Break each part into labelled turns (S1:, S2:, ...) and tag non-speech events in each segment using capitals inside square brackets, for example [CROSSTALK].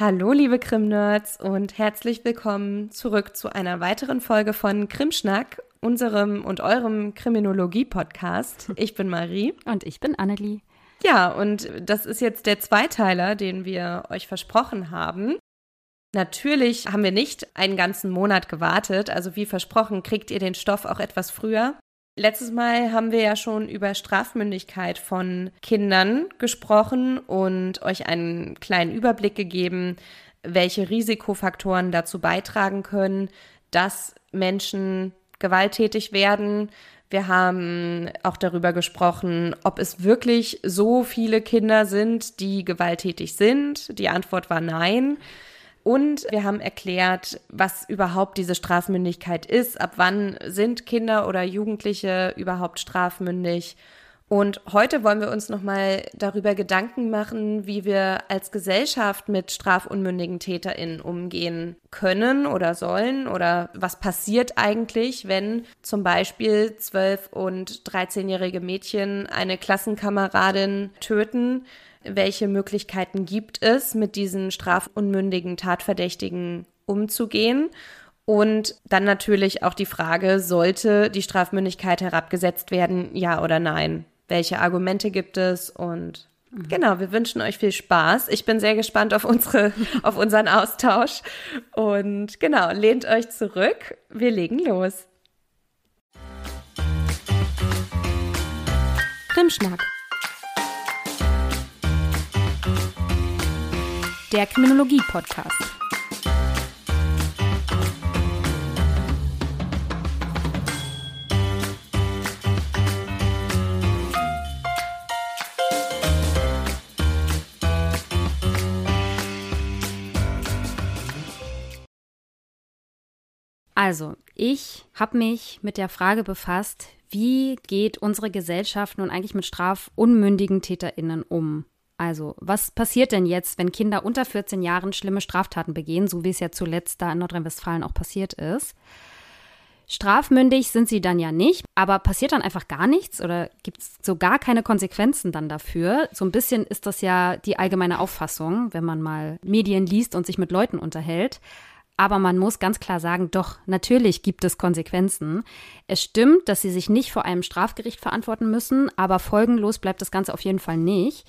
S1: Hallo, liebe Krim-Nerds und herzlich willkommen zurück zu einer weiteren Folge von Krimschnack, unserem und eurem Kriminologie-Podcast. [LAUGHS] Ich bin Marie.
S2: Und ich bin Annelie.
S1: Ja, und das ist jetzt der Zweiteiler, den wir euch versprochen haben. Natürlich haben wir nicht einen ganzen Monat gewartet, also wie versprochen, kriegt ihr den Stoff auch etwas früher. Letztes Mal haben wir ja schon über Strafmündigkeit von Kindern gesprochen und euch einen kleinen Überblick gegeben, welche Risikofaktoren dazu beitragen können, dass Menschen gewalttätig werden. Wir haben auch darüber gesprochen, ob es wirklich so viele Kinder sind, die gewalttätig sind. Die Antwort war nein. Und wir haben erklärt, was überhaupt diese Strafmündigkeit ist, ab wann sind Kinder oder Jugendliche überhaupt strafmündig. Und heute wollen wir uns nochmal darüber Gedanken machen, wie wir als Gesellschaft mit strafunmündigen TäterInnen umgehen können oder sollen oder was passiert eigentlich, wenn zum Beispiel 12- und 13-jährige Mädchen eine Klassenkameradin töten welche Möglichkeiten gibt es, mit diesen strafunmündigen Tatverdächtigen umzugehen. Und dann natürlich auch die Frage, sollte die Strafmündigkeit herabgesetzt werden, ja oder nein? Welche Argumente gibt es? Und mhm. genau, wir wünschen euch viel Spaß. Ich bin sehr gespannt auf unsere, [LAUGHS] auf unseren Austausch. Und genau, lehnt euch zurück. Wir legen los.
S2: Krimschnack der Kriminologie-Podcast. Also, ich habe mich mit der Frage befasst, wie geht unsere Gesellschaft nun eigentlich mit strafunmündigen TäterInnen um? Also, was passiert denn jetzt, wenn Kinder unter 14 Jahren schlimme Straftaten begehen, so wie es ja zuletzt da in Nordrhein-Westfalen auch passiert ist? Strafmündig sind sie dann ja nicht, aber passiert dann einfach gar nichts oder gibt es so gar keine Konsequenzen dann dafür? So ein bisschen ist das ja die allgemeine Auffassung, wenn man mal Medien liest und sich mit Leuten unterhält. Aber man muss ganz klar sagen, doch, natürlich gibt es Konsequenzen. Es stimmt, dass sie sich nicht vor einem Strafgericht verantworten müssen, aber folgenlos bleibt das Ganze auf jeden Fall nicht.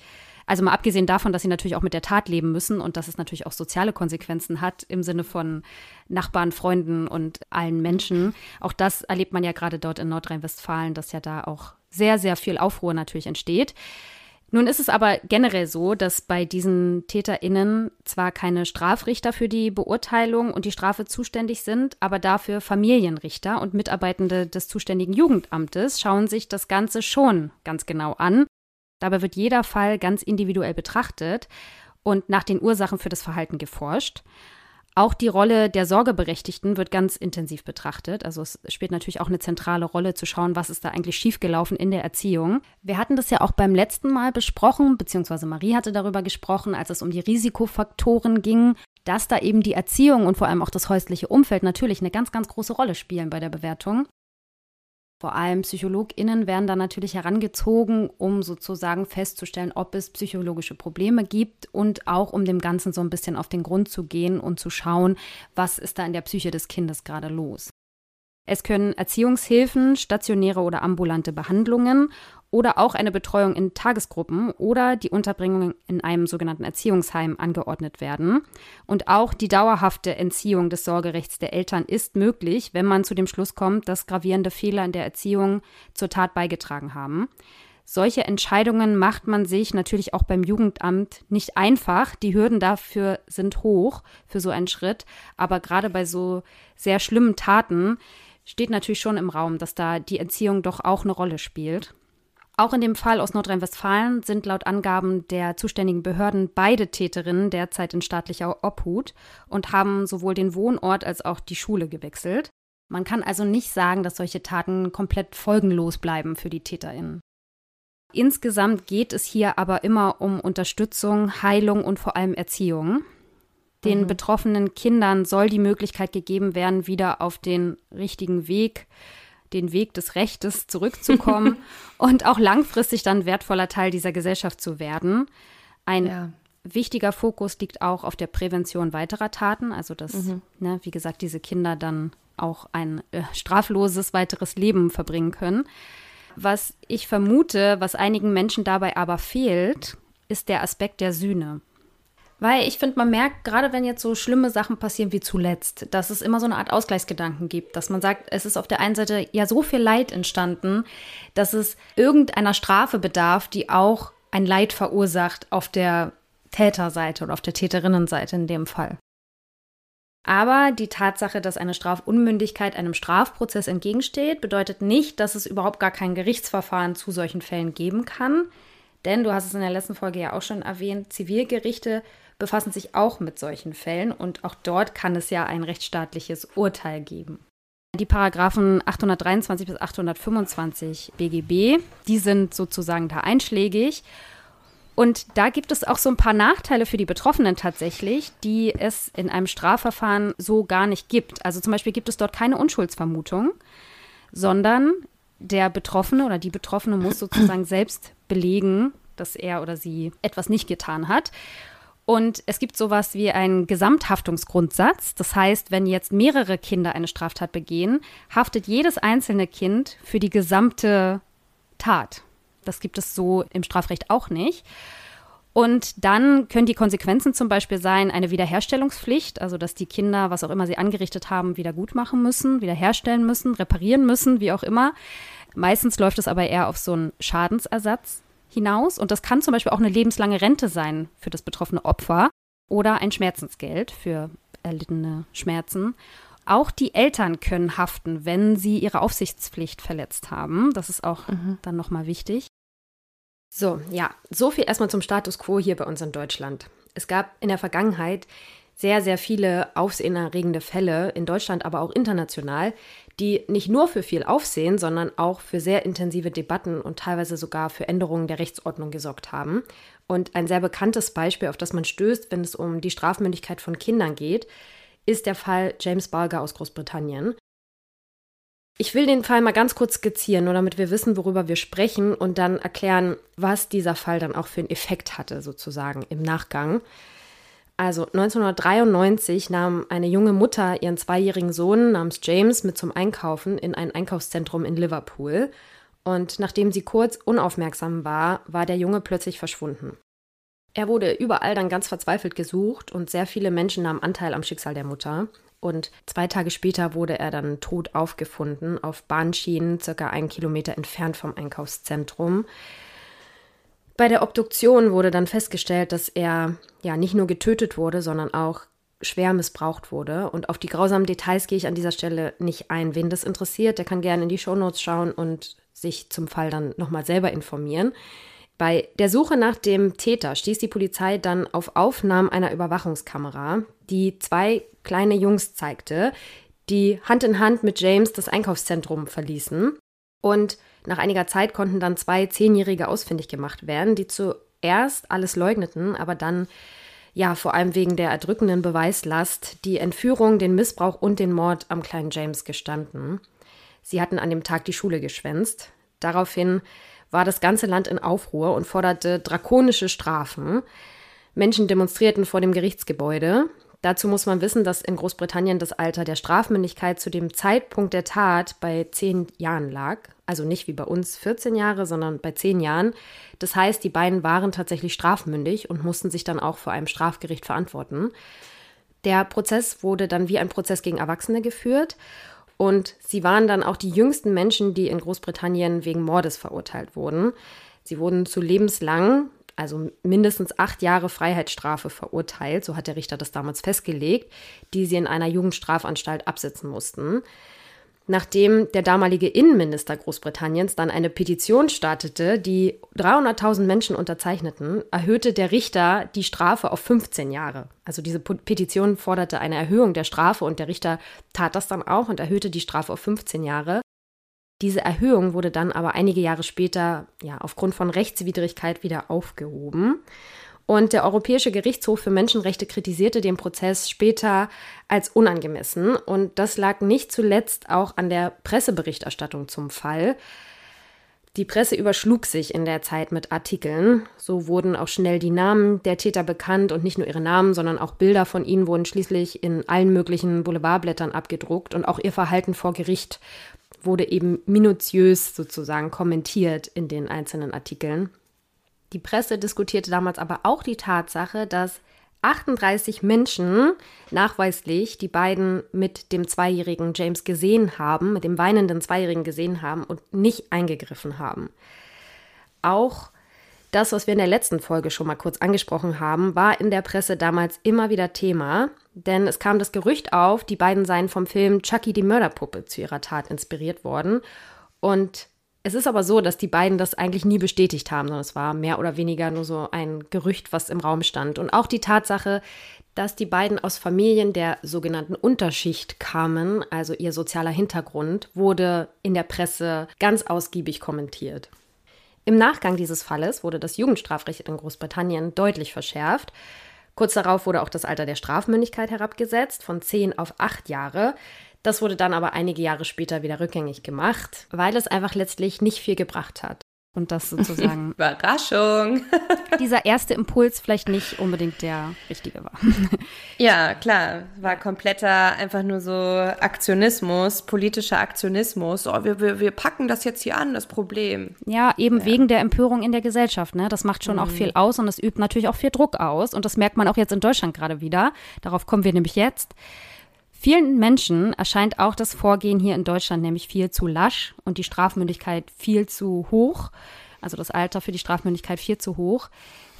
S2: Also mal abgesehen davon, dass sie natürlich auch mit der Tat leben müssen und dass es natürlich auch soziale Konsequenzen hat im Sinne von Nachbarn, Freunden und allen Menschen. Auch das erlebt man ja gerade dort in Nordrhein-Westfalen, dass ja da auch sehr, sehr viel Aufruhr natürlich entsteht. Nun ist es aber generell so, dass bei diesen TäterInnen zwar keine Strafrichter für die Beurteilung und die Strafe zuständig sind, aber dafür Familienrichter und Mitarbeitende des zuständigen Jugendamtes schauen sich das Ganze schon ganz genau an Dabei wird jeder Fall ganz individuell betrachtet und nach den Ursachen für das Verhalten geforscht. Auch die Rolle der Sorgeberechtigten wird ganz intensiv betrachtet. Also es spielt natürlich auch eine zentrale Rolle zu schauen, was ist da eigentlich schiefgelaufen in der Erziehung. Wir hatten das ja auch beim letzten Mal besprochen, beziehungsweise Marie hatte darüber gesprochen, als es um die Risikofaktoren ging, dass da eben die Erziehung und vor allem auch das häusliche Umfeld natürlich eine ganz, ganz große Rolle spielen bei der Bewertung. Vor allem PsychologInnen werden da natürlich herangezogen, um sozusagen festzustellen, ob es psychologische Probleme gibt und auch um dem Ganzen so ein bisschen auf den Grund zu gehen und zu schauen, was ist da in der Psyche des Kindes gerade los. Es können Erziehungshilfen, stationäre oder ambulante Behandlungen oder auch eine Betreuung in Tagesgruppen oder die Unterbringung in einem sogenannten Erziehungsheim angeordnet werden. Und auch die dauerhafte Entziehung des Sorgerechts der Eltern ist möglich, wenn man zu dem Schluss kommt, dass gravierende Fehler in der Erziehung zur Tat beigetragen haben. Solche Entscheidungen macht man sich natürlich auch beim Jugendamt nicht einfach. Die Hürden dafür sind hoch für so einen Schritt. Aber gerade bei so sehr schlimmen Taten steht natürlich schon im Raum, dass da die Erziehung doch auch eine Rolle spielt. Auch in dem Fall aus Nordrhein-Westfalen sind laut Angaben der zuständigen Behörden beide Täterinnen derzeit in staatlicher Obhut und haben sowohl den Wohnort als auch die Schule gewechselt. Man kann also nicht sagen, dass solche Taten komplett folgenlos bleiben für die Täterinnen. Insgesamt geht es hier aber immer um Unterstützung, Heilung und vor allem Erziehung. Den mhm. betroffenen Kindern soll die Möglichkeit gegeben werden, wieder auf den richtigen Weg den Weg des Rechtes zurückzukommen [LAUGHS] und auch langfristig dann wertvoller Teil dieser Gesellschaft zu werden. Ein ja. wichtiger Fokus liegt auch auf der Prävention weiterer Taten, also dass, mhm. ne, wie gesagt, diese Kinder dann auch ein äh, strafloses weiteres Leben verbringen können. Was ich vermute, was einigen Menschen dabei aber fehlt, ist der Aspekt der Sühne. Weil ich finde, man merkt, gerade wenn jetzt so schlimme Sachen passieren wie zuletzt, dass es immer so eine Art Ausgleichsgedanken gibt, dass man sagt, es ist auf der einen Seite ja so viel Leid entstanden, dass es irgendeiner Strafe bedarf, die auch ein Leid verursacht auf der Täterseite oder auf der Täterinnenseite in dem Fall. Aber die Tatsache, dass eine Strafunmündigkeit einem Strafprozess entgegensteht, bedeutet nicht, dass es überhaupt gar kein Gerichtsverfahren zu solchen Fällen geben kann. Denn du hast es in der letzten Folge ja auch schon erwähnt, Zivilgerichte befassen sich auch mit solchen Fällen und auch dort kann es ja ein rechtsstaatliches Urteil geben. Die Paragraphen 823 bis 825 BGB, die sind sozusagen da einschlägig. Und da gibt es auch so ein paar Nachteile für die Betroffenen tatsächlich, die es in einem Strafverfahren so gar nicht gibt. Also zum Beispiel gibt es dort keine Unschuldsvermutung, sondern der Betroffene oder die Betroffene muss sozusagen selbst belegen, dass er oder sie etwas nicht getan hat. Und es gibt sowas wie einen Gesamthaftungsgrundsatz. Das heißt, wenn jetzt mehrere Kinder eine Straftat begehen, haftet jedes einzelne Kind für die gesamte Tat. Das gibt es so im Strafrecht auch nicht. Und dann können die Konsequenzen zum Beispiel sein, eine Wiederherstellungspflicht, also dass die Kinder, was auch immer sie angerichtet haben, wieder gut machen müssen, wiederherstellen müssen, reparieren müssen, wie auch immer. Meistens läuft es aber eher auf so einen Schadensersatz hinaus. Und das kann zum Beispiel auch eine lebenslange Rente sein für das betroffene Opfer oder ein Schmerzensgeld für erlittene Schmerzen. Auch die Eltern können haften, wenn sie ihre Aufsichtspflicht verletzt haben. Das ist auch mhm. dann nochmal wichtig. So, ja, so viel erstmal zum Status quo hier bei uns in Deutschland. Es gab in der Vergangenheit sehr, sehr viele aufsehenerregende Fälle in Deutschland, aber auch international, die nicht nur für viel Aufsehen, sondern auch für sehr intensive Debatten und teilweise sogar für Änderungen der Rechtsordnung gesorgt haben. Und ein sehr bekanntes Beispiel, auf das man stößt, wenn es um die Strafmündigkeit von Kindern geht, ist der Fall James Balger aus Großbritannien. Ich will den Fall mal ganz kurz skizzieren, nur damit wir wissen, worüber wir sprechen und dann erklären, was dieser Fall dann auch für einen Effekt hatte, sozusagen im Nachgang. Also 1993 nahm eine junge Mutter ihren zweijährigen Sohn namens James mit zum Einkaufen in ein Einkaufszentrum in Liverpool. Und nachdem sie kurz unaufmerksam war, war der Junge plötzlich verschwunden. Er wurde überall dann ganz verzweifelt gesucht und sehr viele Menschen nahmen Anteil am Schicksal der Mutter. Und zwei Tage später wurde er dann tot aufgefunden auf Bahnschienen, circa einen Kilometer entfernt vom Einkaufszentrum. Bei der Obduktion wurde dann festgestellt, dass er ja nicht nur getötet wurde, sondern auch schwer missbraucht wurde. Und auf die grausamen Details gehe ich an dieser Stelle nicht ein. Wen das interessiert, der kann gerne in die Shownotes schauen und sich zum Fall dann nochmal selber informieren. Bei der Suche nach dem Täter stieß die Polizei dann auf Aufnahmen einer Überwachungskamera, die zwei kleine Jungs zeigte, die Hand in Hand mit James das Einkaufszentrum verließen. Und nach einiger Zeit konnten dann zwei Zehnjährige ausfindig gemacht werden, die zuerst alles leugneten, aber dann ja vor allem wegen der erdrückenden Beweislast die Entführung, den Missbrauch und den Mord am kleinen James gestanden. Sie hatten an dem Tag die Schule geschwänzt. Daraufhin war das ganze Land in Aufruhr und forderte drakonische Strafen. Menschen demonstrierten vor dem Gerichtsgebäude. Dazu muss man wissen, dass in Großbritannien das Alter der Strafmündigkeit zu dem Zeitpunkt der Tat bei zehn Jahren lag. Also nicht wie bei uns 14 Jahre, sondern bei zehn Jahren. Das heißt, die beiden waren tatsächlich strafmündig und mussten sich dann auch vor einem Strafgericht verantworten. Der Prozess wurde dann wie ein Prozess gegen Erwachsene geführt. Und sie waren dann auch die jüngsten Menschen, die in Großbritannien wegen Mordes verurteilt wurden. Sie wurden zu lebenslang also mindestens acht Jahre Freiheitsstrafe verurteilt, so hat der Richter das damals festgelegt, die sie in einer Jugendstrafanstalt absitzen mussten. Nachdem der damalige Innenminister Großbritanniens dann eine Petition startete, die 300.000 Menschen unterzeichneten, erhöhte der Richter die Strafe auf 15 Jahre. Also diese Petition forderte eine Erhöhung der Strafe und der Richter tat das dann auch und erhöhte die Strafe auf 15 Jahre. Diese Erhöhung wurde dann aber einige Jahre später ja, aufgrund von Rechtswidrigkeit wieder aufgehoben. Und der Europäische Gerichtshof für Menschenrechte kritisierte den Prozess später als unangemessen. Und das lag nicht zuletzt auch an der Presseberichterstattung zum Fall. Die Presse überschlug sich in der Zeit mit Artikeln. So wurden auch schnell die Namen der Täter bekannt und nicht nur ihre Namen, sondern auch Bilder von ihnen wurden schließlich in allen möglichen Boulevardblättern abgedruckt und auch ihr Verhalten vor Gericht wurde eben minutiös sozusagen kommentiert in den einzelnen Artikeln. Die Presse diskutierte damals aber auch die Tatsache, dass 38 Menschen nachweislich die beiden mit dem zweijährigen James gesehen haben, mit dem weinenden Zweijährigen gesehen haben und nicht eingegriffen haben. Auch das, was wir in der letzten Folge schon mal kurz angesprochen haben, war in der Presse damals immer wieder Thema, denn es kam das Gerücht auf, die beiden seien vom Film Chucky die Mörderpuppe zu ihrer Tat inspiriert worden. Und es ist aber so, dass die beiden das eigentlich nie bestätigt haben, sondern es war mehr oder weniger nur so ein Gerücht, was im Raum stand. Und auch die Tatsache, dass die beiden aus Familien der sogenannten Unterschicht kamen, also ihr sozialer Hintergrund, wurde in der Presse ganz ausgiebig kommentiert. Im Nachgang dieses Falles wurde das Jugendstrafrecht in Großbritannien deutlich verschärft. Kurz darauf wurde auch das Alter der Strafmündigkeit herabgesetzt von 10 auf 8 Jahre. Das wurde dann aber einige Jahre später wieder rückgängig gemacht, weil es einfach letztlich nicht viel gebracht hat. Und das [LAUGHS] sozusagen.
S1: Überraschung. [LAUGHS]
S2: dieser erste Impuls vielleicht nicht unbedingt der richtige war. [LAUGHS]
S1: ja, klar. War kompletter, einfach nur so Aktionismus, politischer Aktionismus. Oh, wir, wir, wir packen das jetzt hier an, das Problem.
S2: Ja, eben ja. wegen der Empörung in der Gesellschaft. Ne? Das macht schon mhm. auch viel aus und es übt natürlich auch viel Druck aus. Und das merkt man auch jetzt in Deutschland gerade wieder. Darauf kommen wir nämlich jetzt. Vielen Menschen erscheint auch das Vorgehen hier in Deutschland nämlich viel zu lasch und die Strafmündigkeit viel zu hoch, also das Alter für die Strafmündigkeit viel zu hoch.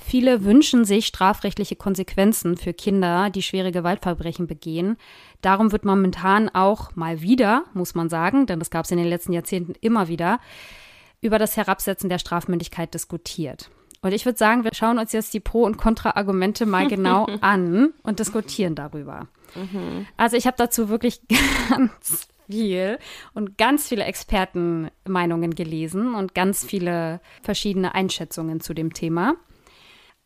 S2: Viele wünschen sich strafrechtliche Konsequenzen für Kinder, die schwere Gewaltverbrechen begehen. Darum wird momentan auch mal wieder, muss man sagen, denn das gab es in den letzten Jahrzehnten immer wieder, über das Herabsetzen der Strafmündigkeit diskutiert. Und ich würde sagen, wir schauen uns jetzt die Pro- und Kontra-Argumente mal genau [LAUGHS] an und diskutieren darüber. Mhm. Also ich habe dazu wirklich [LAUGHS] ganz viel und ganz viele Expertenmeinungen gelesen und ganz viele verschiedene Einschätzungen zu dem Thema.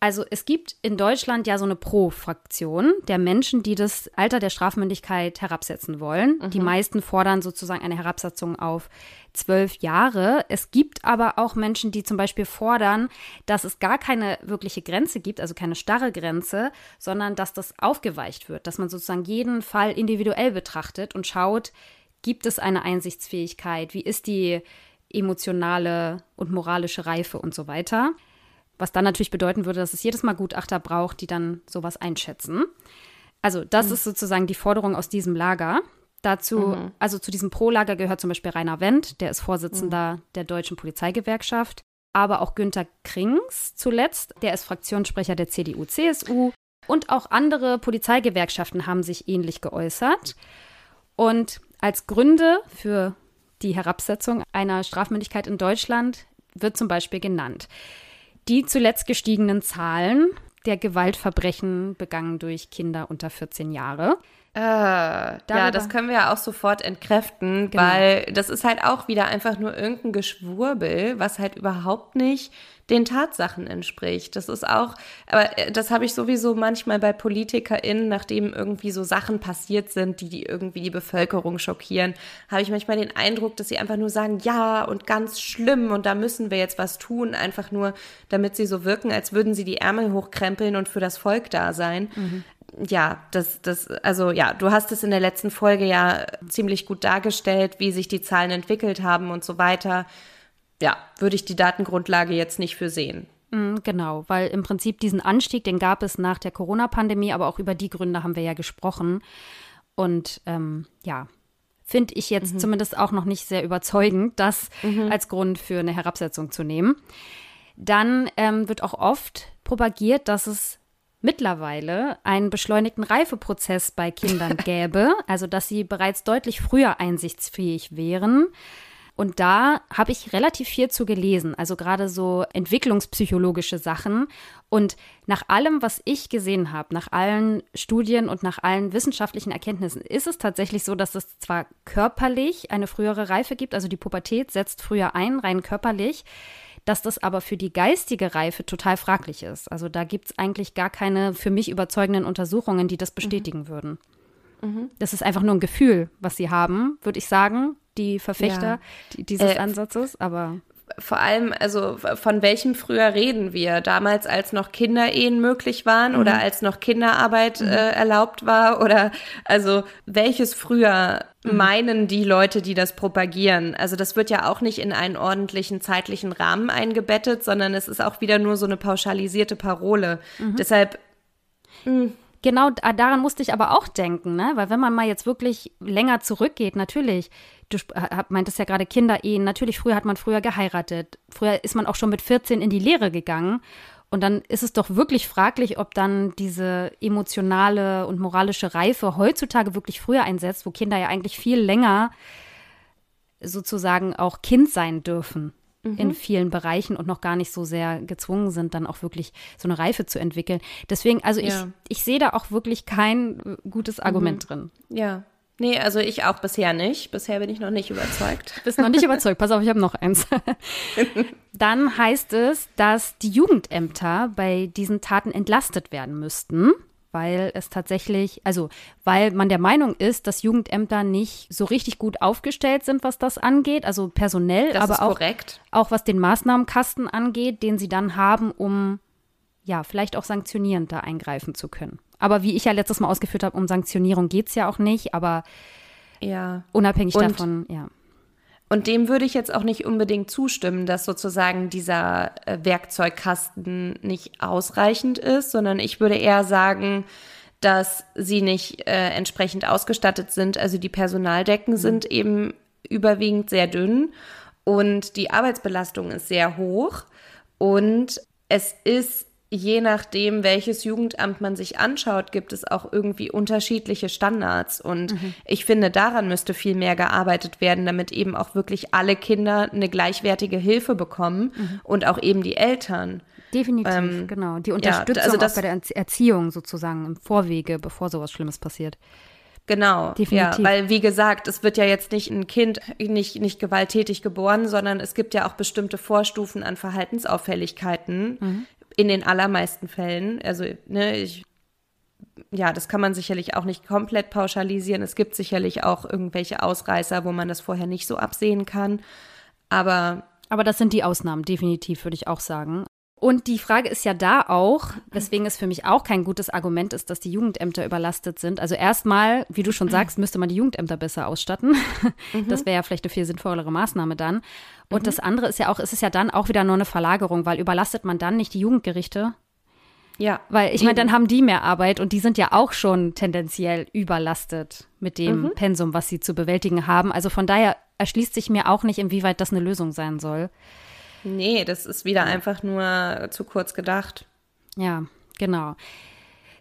S2: Also es gibt in Deutschland ja so eine Pro-Fraktion der Menschen, die das Alter der Strafmündigkeit herabsetzen wollen. Mhm. Die meisten fordern sozusagen eine Herabsetzung auf zwölf Jahre. Es gibt aber auch Menschen, die zum Beispiel fordern, dass es gar keine wirkliche Grenze gibt, also keine starre Grenze, sondern dass das aufgeweicht wird, dass man sozusagen jeden Fall individuell betrachtet und schaut, gibt es eine Einsichtsfähigkeit, wie ist die emotionale und moralische Reife und so weiter. Was dann natürlich bedeuten würde, dass es jedes Mal Gutachter braucht, die dann sowas einschätzen. Also das mhm. ist sozusagen die Forderung aus diesem Lager. Dazu, mhm. also zu diesem Pro-Lager gehört zum Beispiel Rainer Wendt, der ist Vorsitzender mhm. der Deutschen Polizeigewerkschaft, aber auch Günter Krings zuletzt, der ist Fraktionssprecher der CDU-CSU und auch andere Polizeigewerkschaften haben sich ähnlich geäußert. Und als Gründe für die Herabsetzung einer Strafmündigkeit in Deutschland wird zum Beispiel genannt die zuletzt gestiegenen Zahlen der Gewaltverbrechen begangen durch Kinder unter 14 Jahre.
S1: Äh, ja, das können wir ja auch sofort entkräften, genau. weil das ist halt auch wieder einfach nur irgendein Geschwurbel, was halt überhaupt nicht den Tatsachen entspricht. Das ist auch, aber äh, das habe ich sowieso manchmal bei PolitikerInnen, nachdem irgendwie so Sachen passiert sind, die, die irgendwie die Bevölkerung schockieren, habe ich manchmal den Eindruck, dass sie einfach nur sagen, ja und ganz schlimm und da müssen wir jetzt was tun, einfach nur, damit sie so wirken, als würden sie die Ärmel hochkrempeln und für das Volk da sein. Mhm ja, das, das, also ja, du hast es in der letzten Folge ja ziemlich gut dargestellt, wie sich die Zahlen entwickelt haben und so weiter. Ja, würde ich die Datengrundlage jetzt nicht für sehen.
S2: Mm, genau, weil im Prinzip diesen Anstieg, den gab es nach der Corona-Pandemie, aber auch über die Gründe haben wir ja gesprochen. Und ähm, ja, finde ich jetzt mhm. zumindest auch noch nicht sehr überzeugend, das mhm. als Grund für eine Herabsetzung zu nehmen. Dann ähm, wird auch oft propagiert, dass es mittlerweile einen beschleunigten Reifeprozess bei Kindern [LAUGHS] gäbe, also dass sie bereits deutlich früher einsichtsfähig wären. Und da habe ich relativ viel zu gelesen, also gerade so entwicklungspsychologische Sachen. Und nach allem, was ich gesehen habe, nach allen Studien und nach allen wissenschaftlichen Erkenntnissen, ist es tatsächlich so, dass es zwar körperlich eine frühere Reife gibt, also die Pubertät setzt früher ein, rein körperlich dass das aber für die geistige Reife total fraglich ist. Also da gibt es eigentlich gar keine für mich überzeugenden Untersuchungen, die das mhm. bestätigen mhm. würden. Mhm. Das ist einfach nur ein Gefühl, was sie haben, würde ich sagen, die Verfechter ja. dieses äh, Ansatzes, aber
S1: vor allem, also von welchem früher reden wir? Damals, als noch Kinderehen möglich waren mhm. oder als noch Kinderarbeit mhm. äh, erlaubt war? Oder also welches früher mhm. meinen die Leute, die das propagieren? Also das wird ja auch nicht in einen ordentlichen zeitlichen Rahmen eingebettet, sondern es ist auch wieder nur so eine pauschalisierte Parole. Mhm. Deshalb.
S2: Mh. Hm. Genau daran musste ich aber auch denken, ne? Weil wenn man mal jetzt wirklich länger zurückgeht, natürlich, du meintest ja gerade Kinderehen, natürlich, früher hat man früher geheiratet. Früher ist man auch schon mit 14 in die Lehre gegangen. Und dann ist es doch wirklich fraglich, ob dann diese emotionale und moralische Reife heutzutage wirklich früher einsetzt, wo Kinder ja eigentlich viel länger sozusagen auch Kind sein dürfen mhm. in vielen Bereichen und noch gar nicht so sehr gezwungen sind, dann auch wirklich so eine Reife zu entwickeln. Deswegen, also ja. ich, ich sehe da auch wirklich kein äh, gutes Argument mhm. drin.
S1: Ja. Nee, also ich auch bisher nicht. Bisher bin ich noch nicht überzeugt.
S2: Bist noch nicht überzeugt. Pass auf, ich habe noch eins. [LAUGHS] Dann heißt es, dass die Jugendämter bei diesen Taten entlastet werden müssten weil es tatsächlich, also weil man der Meinung ist, dass Jugendämter nicht so richtig gut aufgestellt sind, was das angeht, also personell,
S1: das
S2: aber auch,
S1: korrekt.
S2: auch was den Maßnahmenkasten angeht, den sie dann haben, um ja, vielleicht auch sanktionierend da eingreifen zu können. Aber wie ich ja letztes Mal ausgeführt habe, um Sanktionierung geht es ja auch nicht, aber
S1: ja.
S2: unabhängig Und davon, ja.
S1: Und dem würde ich jetzt auch nicht unbedingt zustimmen, dass sozusagen dieser äh, Werkzeugkasten nicht ausreichend ist, sondern ich würde eher sagen, dass sie nicht äh, entsprechend ausgestattet sind. Also die Personaldecken mhm. sind eben überwiegend sehr dünn und die Arbeitsbelastung ist sehr hoch und es ist je nachdem, welches Jugendamt man sich anschaut, gibt es auch irgendwie unterschiedliche Standards. Und mhm. ich finde, daran müsste viel mehr gearbeitet werden, damit eben auch wirklich alle Kinder eine gleichwertige Hilfe bekommen mhm. und auch eben die Eltern.
S2: Definitiv, ähm, genau. Die Unterstützung ja, also das, bei der Erziehung sozusagen im Vorwege, bevor sowas Schlimmes passiert.
S1: Genau, Definitiv. ja, weil wie gesagt, es wird ja jetzt nicht ein Kind nicht, nicht gewalttätig geboren, sondern es gibt ja auch bestimmte Vorstufen an Verhaltensauffälligkeiten, mhm in den allermeisten Fällen. Also, ne, ich, ja, das kann man sicherlich auch nicht komplett pauschalisieren. Es gibt sicherlich auch irgendwelche Ausreißer, wo man das vorher nicht so absehen kann. Aber.
S2: Aber das sind die Ausnahmen, definitiv, würde ich auch sagen. Und die Frage ist ja da auch, weswegen es für mich auch kein gutes Argument ist, dass die Jugendämter überlastet sind. Also erstmal, wie du schon sagst, müsste man die Jugendämter besser ausstatten. Mhm. Das wäre ja vielleicht eine viel sinnvollere Maßnahme dann. Und mhm. das andere ist ja auch, es ist ja dann auch wieder nur eine Verlagerung, weil überlastet man dann nicht die Jugendgerichte?
S1: Ja.
S2: Weil ich meine, dann haben die mehr Arbeit und die sind ja auch schon tendenziell überlastet mit dem mhm. Pensum, was sie zu bewältigen haben. Also von daher erschließt sich mir auch nicht, inwieweit das eine Lösung sein soll.
S1: Nee, das ist wieder einfach nur zu kurz gedacht.
S2: Ja, genau.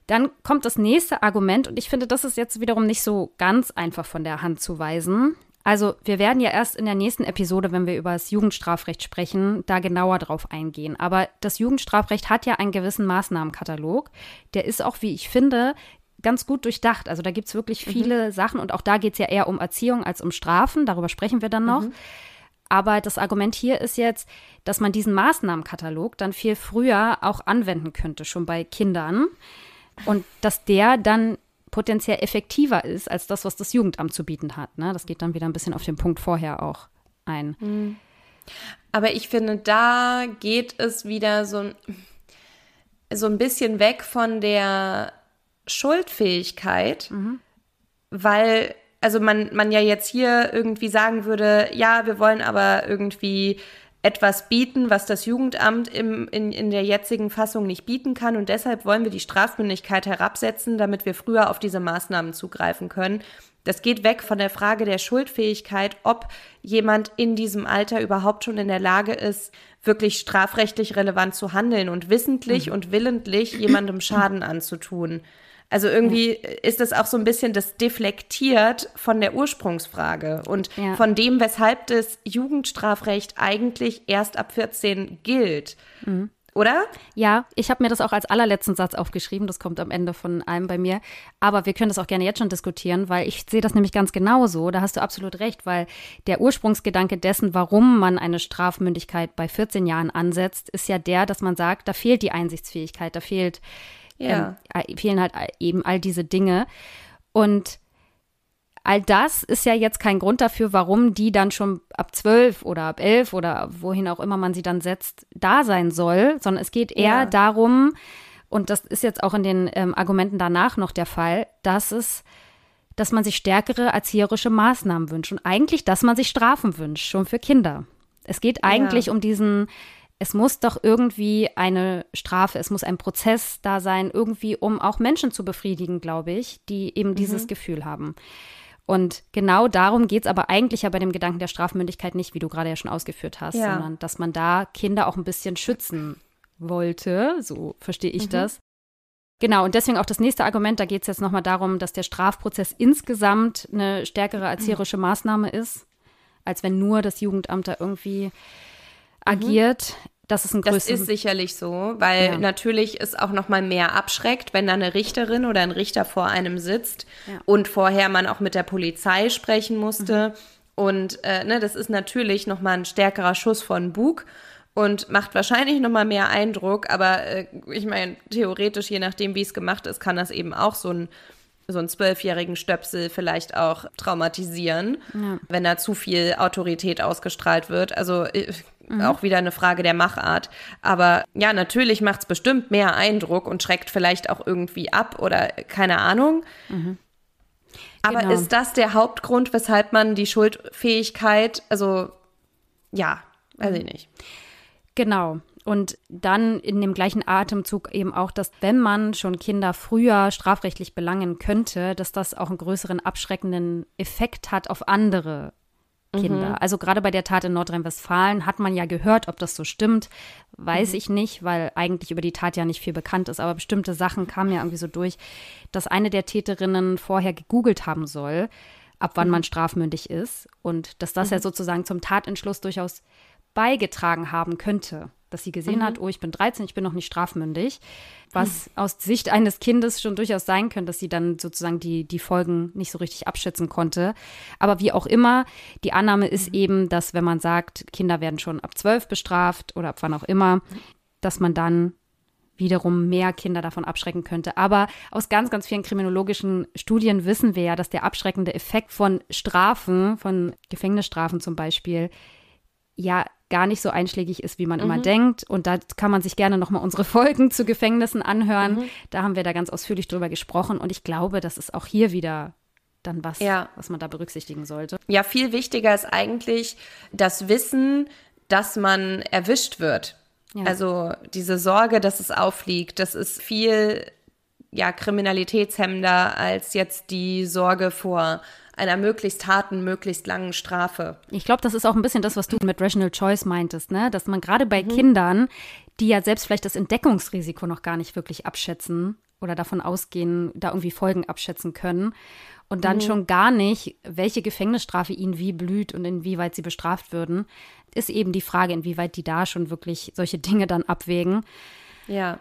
S2: Dann kommt das nächste Argument und ich finde, das ist jetzt wiederum nicht so ganz einfach von der Hand zu weisen. Also wir werden ja erst in der nächsten Episode, wenn wir über das Jugendstrafrecht sprechen, da genauer drauf eingehen. Aber das Jugendstrafrecht hat ja einen gewissen Maßnahmenkatalog. Der ist auch, wie ich finde, ganz gut durchdacht. Also da gibt es wirklich mhm. viele mhm. Sachen und auch da geht es ja eher um Erziehung als um Strafen. Darüber sprechen wir dann noch. Mhm. Aber das Argument hier ist jetzt, dass man diesen Maßnahmenkatalog dann viel früher auch anwenden könnte, schon bei Kindern. Und dass der dann potenziell effektiver ist als das, was das Jugendamt zu bieten hat. Ne? Das geht dann wieder ein bisschen auf den Punkt vorher auch ein.
S1: Mhm. Aber ich finde, da geht es wieder so, so ein bisschen weg von der Schuldfähigkeit, mhm. weil also man, man ja jetzt hier irgendwie sagen würde, ja, wir wollen aber irgendwie etwas bieten, was das Jugendamt im, in, in der jetzigen Fassung nicht bieten kann. Und deshalb wollen wir die Strafmündigkeit herabsetzen, damit wir früher auf diese Maßnahmen zugreifen können. Das geht weg von der Frage der Schuldfähigkeit, ob jemand in diesem Alter überhaupt schon in der Lage ist, wirklich strafrechtlich relevant zu handeln und wissentlich mhm. und willentlich jemandem Schaden anzutun. Also irgendwie ja. ist das auch so ein bisschen das deflektiert von der Ursprungsfrage und ja. von dem, weshalb das Jugendstrafrecht eigentlich erst ab 14 gilt. Mhm. Oder?
S2: Ja, ich habe mir das auch als allerletzten Satz aufgeschrieben. Das kommt am Ende von einem bei mir. Aber wir können das auch gerne jetzt schon diskutieren, weil ich sehe das nämlich ganz genauso. Da hast du absolut recht, weil der Ursprungsgedanke dessen, warum man eine Strafmündigkeit bei 14 Jahren ansetzt, ist ja der, dass man sagt, da fehlt die Einsichtsfähigkeit, da fehlt
S1: ja.
S2: Ähm, fehlen halt eben all diese Dinge. Und All das ist ja jetzt kein Grund dafür, warum die dann schon ab zwölf oder ab elf oder wohin auch immer man sie dann setzt, da sein soll, sondern es geht eher ja. darum, und das ist jetzt auch in den ähm, Argumenten danach noch der Fall, dass es, dass man sich stärkere erzieherische Maßnahmen wünscht und eigentlich, dass man sich Strafen wünscht, schon für Kinder. Es geht eigentlich ja. um diesen, es muss doch irgendwie eine Strafe, es muss ein Prozess da sein, irgendwie, um auch Menschen zu befriedigen, glaube ich, die eben mhm. dieses Gefühl haben. Und genau darum geht es aber eigentlich ja bei dem Gedanken der Strafmündigkeit nicht, wie du gerade ja schon ausgeführt hast, ja. sondern dass man da Kinder auch ein bisschen schützen wollte. So verstehe ich mhm. das. Genau, und deswegen auch das nächste Argument, da geht es jetzt nochmal darum, dass der Strafprozess insgesamt eine stärkere erzieherische Maßnahme ist, als wenn nur das Jugendamt da irgendwie mhm. Das ist ein
S1: Das ist sicherlich so, weil ja. natürlich es auch noch mal mehr abschreckt, wenn da eine Richterin oder ein Richter vor einem sitzt ja. und vorher man auch mit der Polizei sprechen musste. Mhm. Und äh, ne, das ist natürlich noch mal ein stärkerer Schuss von Bug und macht wahrscheinlich noch mal mehr Eindruck. Aber äh, ich meine, theoretisch, je nachdem, wie es gemacht ist, kann das eben auch so ein so einen zwölfjährigen Stöpsel vielleicht auch traumatisieren, ja. wenn da zu viel Autorität ausgestrahlt wird. Also äh, mhm. auch wieder eine Frage der Machart. Aber ja, natürlich macht es bestimmt mehr Eindruck und schreckt vielleicht auch irgendwie ab oder keine Ahnung. Mhm. Aber genau. ist das der Hauptgrund, weshalb man die Schuldfähigkeit, also ja, weiß ich nicht.
S2: Genau. Und dann in dem gleichen Atemzug eben auch, dass wenn man schon Kinder früher strafrechtlich belangen könnte, dass das auch einen größeren abschreckenden Effekt hat auf andere Kinder. Mhm. Also gerade bei der Tat in Nordrhein-Westfalen hat man ja gehört, ob das so stimmt, weiß mhm. ich nicht, weil eigentlich über die Tat ja nicht viel bekannt ist, aber bestimmte Sachen kamen ja irgendwie so durch, dass eine der Täterinnen vorher gegoogelt haben soll, ab wann mhm. man strafmündig ist und dass das ja mhm. sozusagen zum Tatentschluss durchaus beigetragen haben könnte dass sie gesehen mhm. hat, oh, ich bin 13, ich bin noch nicht strafmündig, was mhm. aus Sicht eines Kindes schon durchaus sein könnte, dass sie dann sozusagen die, die Folgen nicht so richtig abschätzen konnte. Aber wie auch immer, die Annahme ist mhm. eben, dass wenn man sagt, Kinder werden schon ab 12 bestraft oder ab wann auch immer, dass man dann wiederum mehr Kinder davon abschrecken könnte. Aber aus ganz, ganz vielen kriminologischen Studien wissen wir ja, dass der abschreckende Effekt von Strafen, von Gefängnisstrafen zum Beispiel, ja gar nicht so einschlägig ist, wie man mhm. immer denkt. Und da kann man sich gerne nochmal unsere [LAUGHS] Folgen zu Gefängnissen anhören. Mhm. Da haben wir da ganz ausführlich drüber gesprochen. Und ich glaube, das ist auch hier wieder dann was, ja. was man da berücksichtigen sollte.
S1: Ja, viel wichtiger ist eigentlich das Wissen, dass man erwischt wird. Ja. Also diese Sorge, dass es auffliegt, das ist viel ja, kriminalitätshemmender als jetzt die Sorge vor einer möglichst harten, möglichst langen Strafe.
S2: Ich glaube, das ist auch ein bisschen das, was du mit Rational Choice meintest, ne? Dass man gerade bei mhm. Kindern, die ja selbst vielleicht das Entdeckungsrisiko noch gar nicht wirklich abschätzen oder davon ausgehen, da irgendwie Folgen abschätzen können und dann mhm. schon gar nicht, welche Gefängnisstrafe ihnen wie blüht und inwieweit sie bestraft würden, ist eben die Frage, inwieweit die da schon wirklich solche Dinge dann abwägen.
S1: Ja.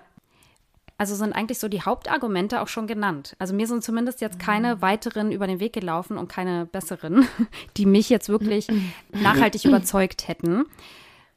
S2: Also sind eigentlich so die Hauptargumente auch schon genannt. Also mir sind zumindest jetzt keine mhm. weiteren über den Weg gelaufen und keine besseren, [LAUGHS] die mich jetzt wirklich [CLEARS THROAT] nachhaltig überzeugt hätten.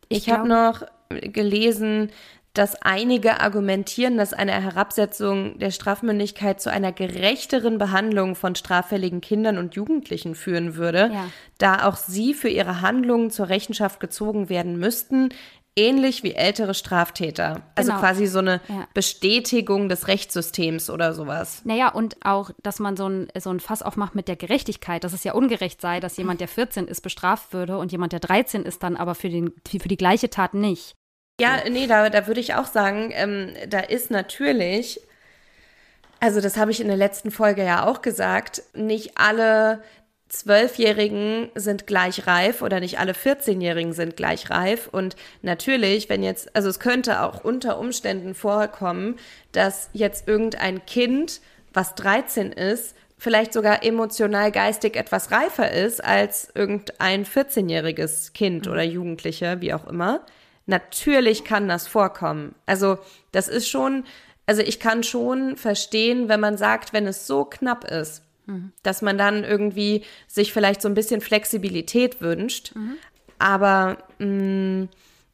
S1: Ich, ich habe noch gelesen, dass einige argumentieren, dass eine Herabsetzung der Strafmündigkeit zu einer gerechteren Behandlung von straffälligen Kindern und Jugendlichen führen würde, ja. da auch sie für ihre Handlungen zur Rechenschaft gezogen werden müssten, ähnlich wie ältere Straftäter. Also genau. quasi so eine ja. Bestätigung des Rechtssystems oder sowas.
S2: Naja, und auch, dass man so ein, so ein Fass aufmacht mit der Gerechtigkeit, dass es ja ungerecht sei, dass jemand, der 14 ist, bestraft würde und jemand, der 13 ist, dann aber für, den, für die gleiche Tat nicht.
S1: Ja, nee, da, da würde ich auch sagen, ähm, da ist natürlich, also das habe ich in der letzten Folge ja auch gesagt, nicht alle Zwölfjährigen sind gleich reif oder nicht alle 14-Jährigen sind gleich reif. Und natürlich, wenn jetzt, also es könnte auch unter Umständen vorkommen, dass jetzt irgendein Kind, was 13 ist, vielleicht sogar emotional geistig etwas reifer ist als irgendein 14-jähriges Kind mhm. oder Jugendliche, wie auch immer. Natürlich kann das vorkommen. Also das ist schon, also ich kann schon verstehen, wenn man sagt, wenn es so knapp ist, dass man dann irgendwie sich vielleicht so ein bisschen Flexibilität wünscht. Mhm. Aber mh, mm,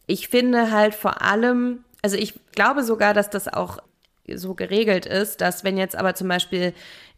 S1: ich finde halt vor allem, also ich glaube sogar, dass das auch so geregelt ist, dass wenn jetzt aber zum Beispiel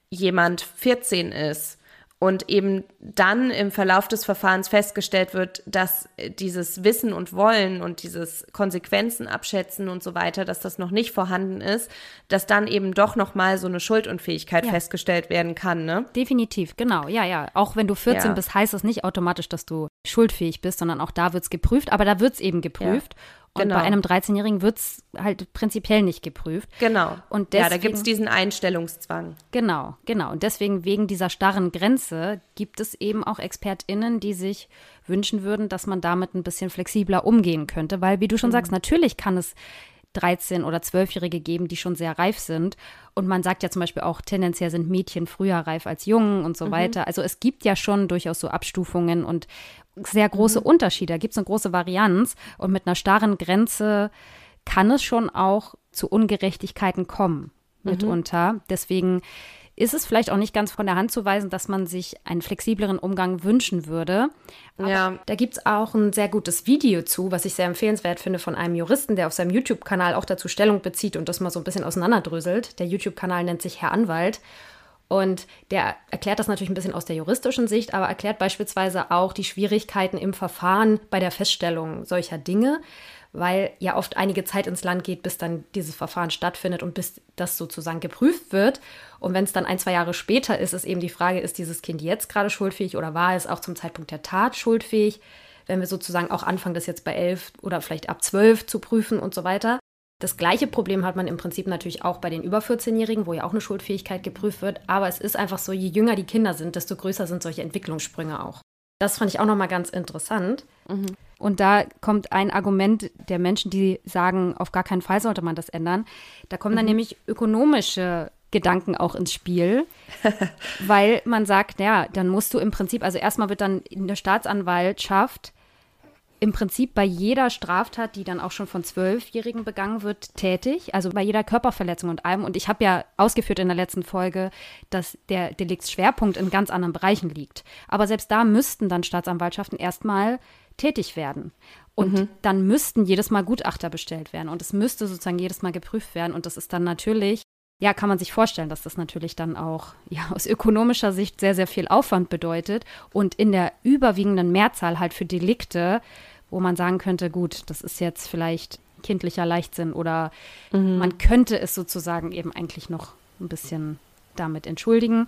S1: jemand 14 ist und eben dann im Verlauf des Verfahrens festgestellt wird, dass dieses Wissen und Wollen und dieses Konsequenzen abschätzen und so weiter, dass das noch nicht vorhanden ist, dass dann eben doch noch mal so eine Schuldunfähigkeit ja. festgestellt werden kann, ne?
S2: Definitiv, genau. Ja, ja. Auch wenn du 14 ja. bist, heißt das nicht automatisch, dass du schuldfähig bist, sondern auch da wird es geprüft, aber da wird es eben geprüft. Ja. Und genau. bei einem 13-Jährigen wird es halt prinzipiell nicht geprüft.
S1: Genau. Und deswegen, ja, da gibt es diesen Einstellungszwang.
S2: Genau, genau. Und deswegen wegen dieser starren Grenze gibt es eben auch ExpertInnen, die sich wünschen würden, dass man damit ein bisschen flexibler umgehen könnte. Weil, wie du schon mhm. sagst, natürlich kann es 13- oder 12-Jährige geben, die schon sehr reif sind. Und man sagt ja zum Beispiel auch, tendenziell sind Mädchen früher reif als Jungen und so mhm. weiter. Also es gibt ja schon durchaus so Abstufungen und sehr große mhm. Unterschiede. Da gibt es eine große Varianz. Und mit einer starren Grenze kann es schon auch zu Ungerechtigkeiten kommen, mhm. mitunter. Deswegen ist es vielleicht auch nicht ganz von der Hand zu weisen, dass man sich einen flexibleren Umgang wünschen würde. Aber ja. Da gibt es auch ein sehr gutes Video zu, was ich sehr empfehlenswert finde von einem Juristen, der auf seinem YouTube-Kanal auch dazu Stellung bezieht und das mal so ein bisschen auseinanderdröselt. Der YouTube-Kanal nennt sich Herr Anwalt. Und der erklärt das natürlich ein bisschen aus der juristischen Sicht, aber erklärt beispielsweise auch die Schwierigkeiten im Verfahren bei der Feststellung solcher Dinge weil ja oft einige Zeit ins Land geht, bis dann dieses Verfahren stattfindet und bis das sozusagen geprüft wird. Und wenn es dann ein, zwei Jahre später ist, ist eben die Frage, ist dieses Kind jetzt gerade schuldfähig oder war es auch zum Zeitpunkt der Tat schuldfähig? Wenn wir sozusagen auch anfangen, das jetzt bei elf oder vielleicht ab zwölf zu prüfen und so weiter. Das gleiche Problem hat man im Prinzip natürlich auch bei den über 14-Jährigen, wo ja auch eine Schuldfähigkeit geprüft wird. Aber es ist einfach so, je jünger die Kinder sind, desto größer sind solche Entwicklungssprünge auch. Das fand ich auch nochmal ganz interessant. Mhm. Und da kommt ein Argument der Menschen, die sagen, auf gar keinen Fall sollte man das ändern. Da kommen dann mhm. nämlich ökonomische Gedanken auch ins Spiel, [LAUGHS] weil man sagt, ja, dann musst du im Prinzip, also erstmal wird dann in der Staatsanwaltschaft im Prinzip bei jeder Straftat, die dann auch schon von Zwölfjährigen begangen wird, tätig. Also bei jeder Körperverletzung und allem. Und ich habe ja ausgeführt in der letzten Folge, dass der Deliktsschwerpunkt in ganz anderen Bereichen liegt. Aber selbst da müssten dann Staatsanwaltschaften erstmal tätig werden. Und mhm. dann müssten jedes Mal Gutachter bestellt werden. Und es müsste sozusagen jedes Mal geprüft werden. Und das ist dann natürlich ja, kann man sich vorstellen, dass das natürlich dann auch ja, aus ökonomischer Sicht sehr, sehr viel Aufwand bedeutet und in der überwiegenden Mehrzahl halt für Delikte wo man sagen könnte, gut, das ist jetzt vielleicht kindlicher Leichtsinn oder mhm. man könnte es sozusagen eben eigentlich noch ein bisschen damit entschuldigen.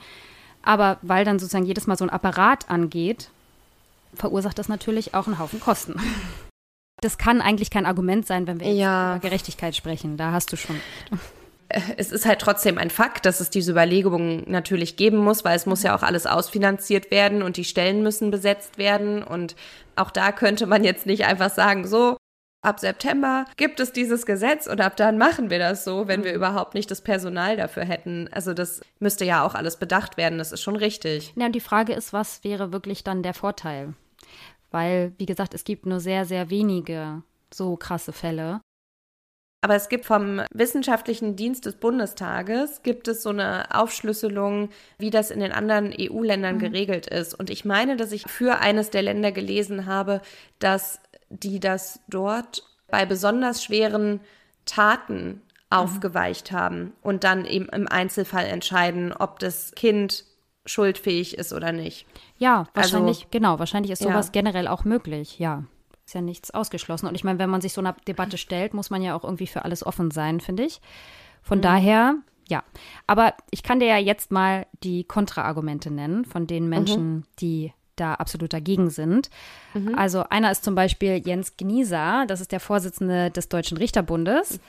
S2: Aber weil dann sozusagen jedes Mal so ein Apparat angeht, verursacht das natürlich auch einen Haufen Kosten. [LAUGHS] Das kann eigentlich kein Argument sein, wenn wir ja. über Gerechtigkeit sprechen. Da hast du schon
S1: es ist halt trotzdem ein Fakt, dass es diese Überlegungen natürlich geben muss, weil es muss ja auch alles ausfinanziert werden und die Stellen müssen besetzt werden. Und auch da könnte man jetzt nicht einfach sagen, so, ab September gibt es dieses Gesetz und ab dann machen wir das so, wenn wir mhm. überhaupt nicht das Personal dafür hätten. Also das müsste ja auch alles bedacht werden, das ist schon richtig.
S2: Ja, und die Frage ist, was wäre wirklich dann der Vorteil? Weil, wie gesagt, es gibt nur sehr, sehr wenige so krasse Fälle.
S1: Aber es gibt vom Wissenschaftlichen Dienst des Bundestages gibt es so eine Aufschlüsselung, wie das in den anderen EU-Ländern mhm. geregelt ist. Und ich meine, dass ich für eines der Länder gelesen habe, dass die das dort bei besonders schweren Taten mhm. aufgeweicht mhm. haben und dann eben im Einzelfall entscheiden, ob das Kind schuldfähig ist oder nicht.
S2: Ja, wahrscheinlich, also, genau, wahrscheinlich ist sowas ja. generell auch möglich, ja. Ist ja nichts ausgeschlossen. Und ich meine, wenn man sich so einer Debatte stellt, muss man ja auch irgendwie für alles offen sein, finde ich. Von mhm. daher, ja. Aber ich kann dir ja jetzt mal die Kontraargumente nennen von den Menschen, mhm. die da absolut dagegen sind. Mhm. Also einer ist zum Beispiel Jens Gnieser, das ist der Vorsitzende des Deutschen Richterbundes.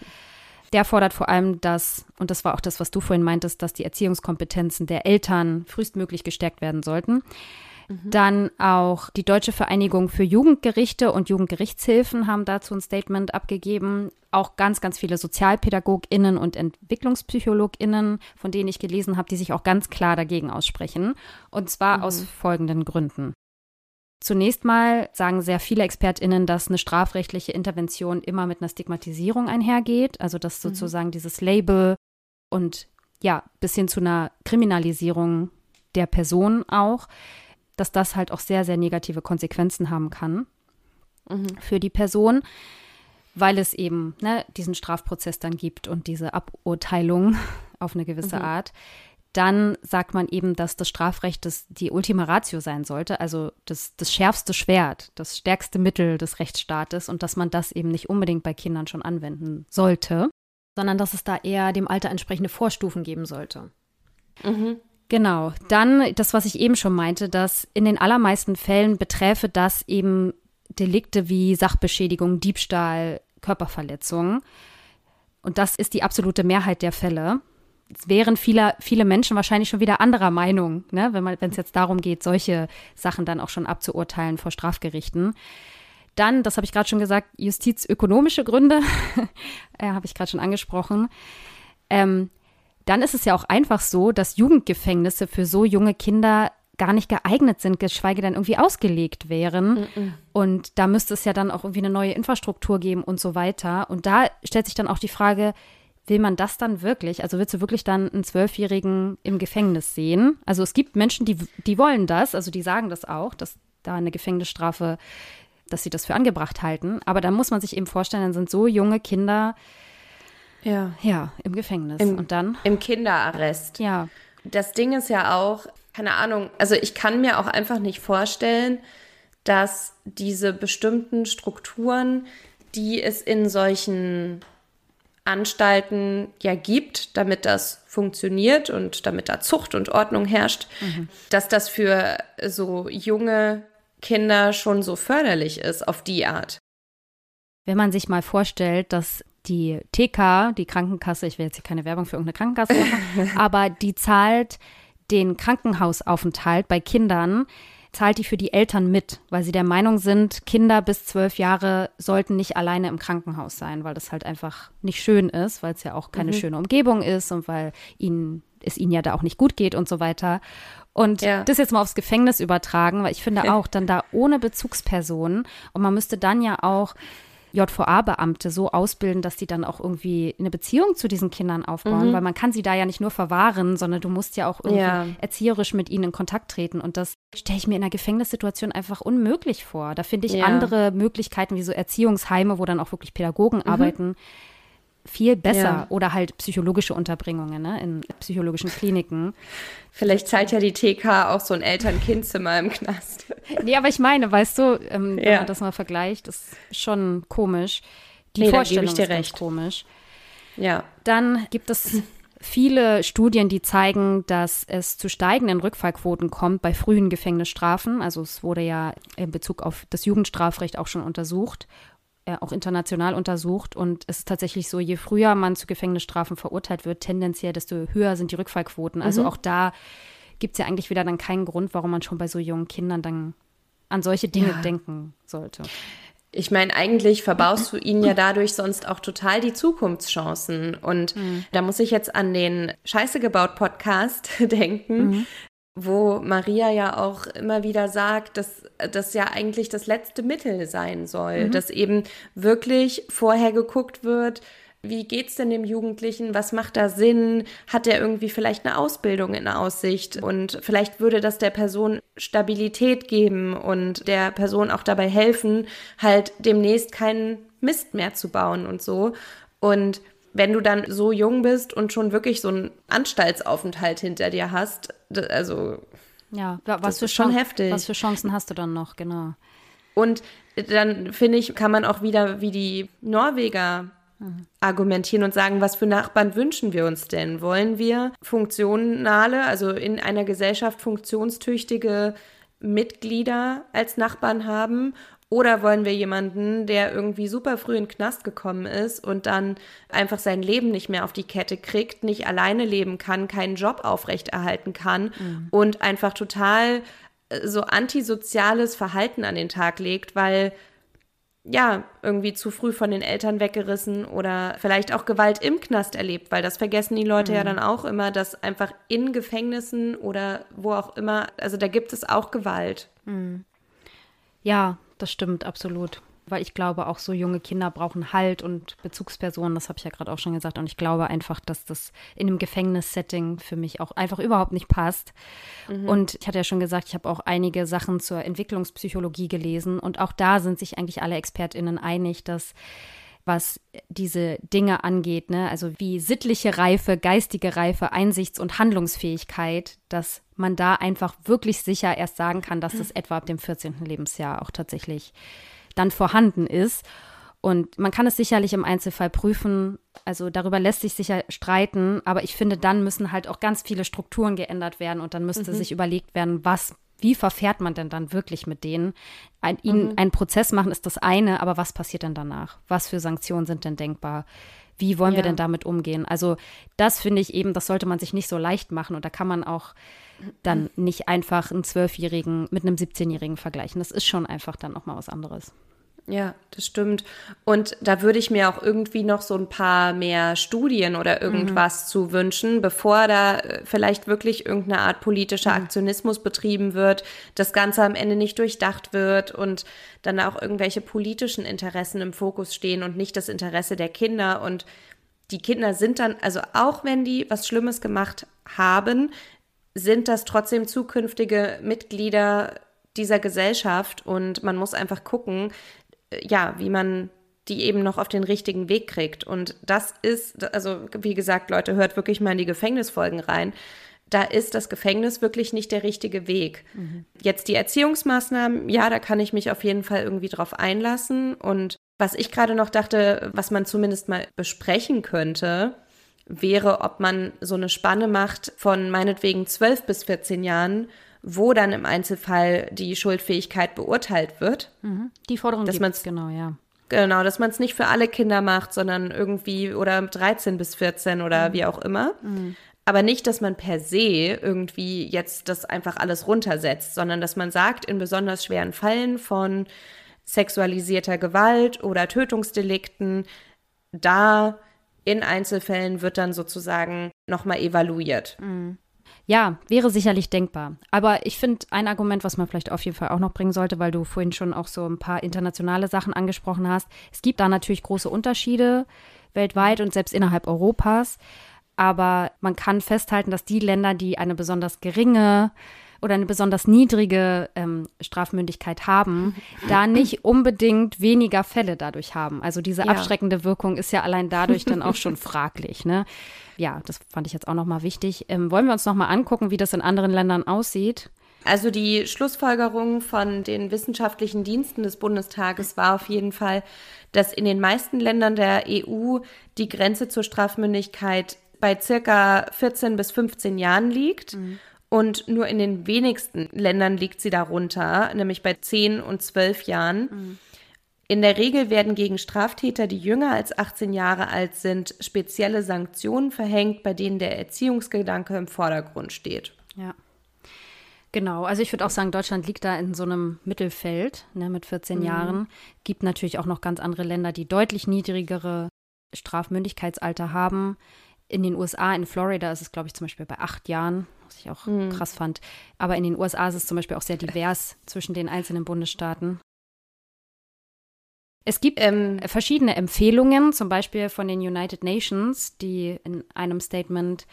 S2: Der fordert vor allem, dass, und das war auch das, was du vorhin meintest, dass die Erziehungskompetenzen der Eltern frühestmöglich gestärkt werden sollten. Mhm. Dann auch die Deutsche Vereinigung für Jugendgerichte und Jugendgerichtshilfen haben dazu ein Statement abgegeben. Auch ganz, ganz viele SozialpädagogInnen und EntwicklungspsychologInnen, von denen ich gelesen habe, die sich auch ganz klar dagegen aussprechen. Und zwar mhm. aus folgenden Gründen. Zunächst mal sagen sehr viele ExpertInnen, dass eine strafrechtliche Intervention immer mit einer Stigmatisierung einhergeht. Also, dass mhm. sozusagen mhm. dieses Label und ja, bis hin zu einer Kriminalisierung der Person auch dass das halt auch sehr, sehr negative Konsequenzen haben kann mhm. für die Person, weil es eben ne, diesen Strafprozess dann gibt und diese Aburteilung [LAUGHS] auf eine gewisse mhm. Art. dann sagt man eben, dass das Strafrecht das die Ultima Ratio sein sollte, also das, das schärfste Schwert, das stärkste Mittel des Rechtsstaates und dass man das eben nicht unbedingt bei Kindern schon anwenden sollte, sondern dass es da eher dem Alter entsprechende Vorstufen geben sollte. Mhm. Genau. Dann das, was ich eben schon meinte, dass in den allermeisten Fällen beträfe das eben Delikte wie Sachbeschädigung, Diebstahl, Körperverletzung. Und das ist die absolute Mehrheit der Fälle. Es wären viele, viele Menschen wahrscheinlich schon wieder anderer Meinung, ne? wenn es jetzt darum geht, solche Sachen dann auch schon abzuurteilen vor Strafgerichten. Dann, das habe ich gerade schon gesagt, justizökonomische Gründe, [LAUGHS] äh, habe ich gerade schon angesprochen. Ähm, dann ist es ja auch einfach so, dass Jugendgefängnisse für so junge Kinder gar nicht geeignet sind, geschweige denn irgendwie ausgelegt wären. Mm -mm. Und da müsste es ja dann auch irgendwie eine neue Infrastruktur geben und so weiter. Und da stellt sich dann auch die Frage, will man das dann wirklich? Also willst du wirklich dann einen Zwölfjährigen im Gefängnis sehen? Also es gibt Menschen, die, die wollen das, also die sagen das auch, dass da eine Gefängnisstrafe, dass sie das für angebracht halten. Aber da muss man sich eben vorstellen, dann sind so junge Kinder ja, ja im Gefängnis.
S1: Im,
S2: und dann?
S1: Im Kinderarrest.
S2: Ja.
S1: Das Ding ist ja auch, keine Ahnung, also ich kann mir auch einfach nicht vorstellen, dass diese bestimmten Strukturen, die es in solchen Anstalten ja gibt, damit das funktioniert und damit da Zucht und Ordnung herrscht, mhm. dass das für so junge Kinder schon so förderlich ist auf die Art.
S2: Wenn man sich mal vorstellt, dass die TK, die Krankenkasse, ich will jetzt hier keine Werbung für irgendeine Krankenkasse machen, [LAUGHS] aber die zahlt den Krankenhausaufenthalt bei Kindern zahlt die für die Eltern mit, weil sie der Meinung sind, Kinder bis zwölf Jahre sollten nicht alleine im Krankenhaus sein, weil das halt einfach nicht schön ist, weil es ja auch keine mhm. schöne Umgebung ist und weil ihnen, es ihnen ja da auch nicht gut geht und so weiter. Und ja. das jetzt mal aufs Gefängnis übertragen, weil ich finde [LAUGHS] auch dann da ohne Bezugspersonen und man müsste dann ja auch JVA-Beamte so ausbilden, dass die dann auch irgendwie eine Beziehung zu diesen Kindern aufbauen, mhm. weil man kann sie da ja nicht nur verwahren, sondern du musst ja auch irgendwie ja. erzieherisch mit ihnen in Kontakt treten und das stelle ich mir in einer Gefängnissituation einfach unmöglich vor. Da finde ich ja. andere Möglichkeiten wie so Erziehungsheime, wo dann auch wirklich Pädagogen mhm. arbeiten, viel besser ja. oder halt psychologische Unterbringungen ne, in psychologischen Kliniken.
S1: Vielleicht zahlt ja die TK auch so ein Eltern-Kind-Zimmer im Knast.
S2: Nee, aber ich meine, weißt du, ähm, ja. wenn man das mal vergleicht, ist schon komisch. Die nee, Vorstellung ist recht. komisch.
S1: Ja.
S2: Dann gibt es viele Studien, die zeigen, dass es zu steigenden Rückfallquoten kommt bei frühen Gefängnisstrafen. Also es wurde ja in Bezug auf das Jugendstrafrecht auch schon untersucht äh, auch international untersucht. Und es ist tatsächlich so, je früher man zu Gefängnisstrafen verurteilt wird, tendenziell, desto höher sind die Rückfallquoten. Also mhm. auch da gibt es ja eigentlich wieder dann keinen Grund, warum man schon bei so jungen Kindern dann an solche Dinge ja. denken sollte.
S1: Ich meine, eigentlich verbaust du ihnen ja [CLEARS THROAT] dadurch sonst auch total die Zukunftschancen. Und mhm. da muss ich jetzt an den Scheiße gebaut Podcast [LAUGHS] denken, mhm wo Maria ja auch immer wieder sagt, dass das ja eigentlich das letzte Mittel sein soll, mhm. dass eben wirklich vorher geguckt wird, wie geht's denn dem Jugendlichen? Was macht da Sinn? Hat er irgendwie vielleicht eine Ausbildung in Aussicht? Und vielleicht würde das der Person Stabilität geben und der Person auch dabei helfen, halt demnächst keinen Mist mehr zu bauen und so. Und wenn du dann so jung bist und schon wirklich so einen Anstaltsaufenthalt hinter dir hast, also
S2: ja, was für schon heftig. Was für Chancen hast du dann noch, genau.
S1: Und dann finde ich, kann man auch wieder wie die Norweger mhm. argumentieren und sagen, was für Nachbarn wünschen wir uns denn? Wollen wir funktionale, also in einer Gesellschaft funktionstüchtige Mitglieder als Nachbarn haben oder wollen wir jemanden, der irgendwie super früh in den Knast gekommen ist und dann einfach sein Leben nicht mehr auf die Kette kriegt, nicht alleine leben kann, keinen Job aufrechterhalten kann mhm. und einfach total äh, so antisoziales Verhalten an den Tag legt, weil ja, irgendwie zu früh von den Eltern weggerissen oder vielleicht auch Gewalt im Knast erlebt, weil das vergessen die Leute mhm. ja dann auch immer, dass einfach in Gefängnissen oder wo auch immer, also da gibt es auch Gewalt.
S2: Mhm. Ja, das stimmt absolut. Weil ich glaube, auch so junge Kinder brauchen Halt und Bezugspersonen, das habe ich ja gerade auch schon gesagt. Und ich glaube einfach, dass das in einem Gefängnissetting für mich auch einfach überhaupt nicht passt. Mhm. Und ich hatte ja schon gesagt, ich habe auch einige Sachen zur Entwicklungspsychologie gelesen. Und auch da sind sich eigentlich alle ExpertInnen einig, dass was diese Dinge angeht, ne? Also wie sittliche Reife, geistige Reife, Einsichts- und Handlungsfähigkeit, dass man da einfach wirklich sicher erst sagen kann, dass das etwa ab dem 14. Lebensjahr auch tatsächlich dann vorhanden ist. Und man kann es sicherlich im Einzelfall prüfen. Also darüber lässt sich sicher streiten. Aber ich finde, dann müssen halt auch ganz viele Strukturen geändert werden und dann müsste mhm. sich überlegt werden, was wie verfährt man denn dann wirklich mit denen? Ein, ihnen mhm. einen Prozess machen ist das eine, aber was passiert denn danach? Was für Sanktionen sind denn denkbar? Wie wollen ja. wir denn damit umgehen? Also das finde ich eben, das sollte man sich nicht so leicht machen und da kann man auch dann [CLEARS THROAT] nicht einfach einen Zwölfjährigen mit einem 17-Jährigen vergleichen. Das ist schon einfach dann noch mal was anderes.
S1: Ja, das stimmt. Und da würde ich mir auch irgendwie noch so ein paar mehr Studien oder irgendwas mhm. zu wünschen, bevor da äh, vielleicht wirklich irgendeine Art politischer mhm. Aktionismus betrieben wird, das Ganze am Ende nicht durchdacht wird und dann auch irgendwelche politischen Interessen im Fokus stehen und nicht das Interesse der Kinder. Und die Kinder sind dann, also auch wenn die was Schlimmes gemacht haben, sind das trotzdem zukünftige Mitglieder dieser Gesellschaft und man muss einfach gucken, ja, wie man die eben noch auf den richtigen Weg kriegt. Und das ist, also wie gesagt, Leute, hört wirklich mal in die Gefängnisfolgen rein. Da ist das Gefängnis wirklich nicht der richtige Weg. Mhm. Jetzt die Erziehungsmaßnahmen, ja, da kann ich mich auf jeden Fall irgendwie drauf einlassen. Und was ich gerade noch dachte, was man zumindest mal besprechen könnte, wäre, ob man so eine Spanne macht von meinetwegen 12 bis 14 Jahren wo dann im Einzelfall die Schuldfähigkeit beurteilt wird.
S2: Mhm. Die Forderung dass
S1: man genau, ja. Genau, dass man es nicht für alle Kinder macht, sondern irgendwie oder 13 bis 14 oder mhm. wie auch immer. Mhm. Aber nicht, dass man per se irgendwie jetzt das einfach alles runtersetzt, sondern dass man sagt, in besonders schweren Fällen von sexualisierter Gewalt oder Tötungsdelikten, da in Einzelfällen wird dann sozusagen nochmal evaluiert.
S2: Mhm. Ja, wäre sicherlich denkbar. Aber ich finde ein Argument, was man vielleicht auf jeden Fall auch noch bringen sollte, weil du vorhin schon auch so ein paar internationale Sachen angesprochen hast. Es gibt da natürlich große Unterschiede weltweit und selbst innerhalb Europas. Aber man kann festhalten, dass die Länder, die eine besonders geringe oder eine besonders niedrige ähm, Strafmündigkeit haben, da nicht unbedingt weniger Fälle dadurch haben. Also diese ja. abschreckende Wirkung ist ja allein dadurch dann auch schon fraglich. Ne? Ja, das fand ich jetzt auch nochmal wichtig. Ähm, wollen wir uns nochmal angucken, wie das in anderen Ländern aussieht?
S1: Also die Schlussfolgerung von den wissenschaftlichen Diensten des Bundestages war auf jeden Fall, dass in den meisten Ländern der EU die Grenze zur Strafmündigkeit bei circa 14 bis 15 Jahren liegt. Mhm. Und nur in den wenigsten Ländern liegt sie darunter, nämlich bei 10 und 12 Jahren. Mhm. In der Regel werden gegen Straftäter, die jünger als 18 Jahre alt sind, spezielle Sanktionen verhängt, bei denen der Erziehungsgedanke im Vordergrund steht.
S2: Ja. Genau, also ich würde auch sagen, Deutschland liegt da in so einem Mittelfeld ne, mit 14 mhm. Jahren. Gibt natürlich auch noch ganz andere Länder, die deutlich niedrigere Strafmündigkeitsalter haben. In den USA, in Florida ist es, glaube ich, zum Beispiel bei acht Jahren, was ich auch mhm. krass fand. Aber in den USA ist es zum Beispiel auch sehr divers [LAUGHS] zwischen den einzelnen Bundesstaaten. Es gibt ähm, verschiedene Empfehlungen, zum Beispiel von den United Nations, die in einem Statement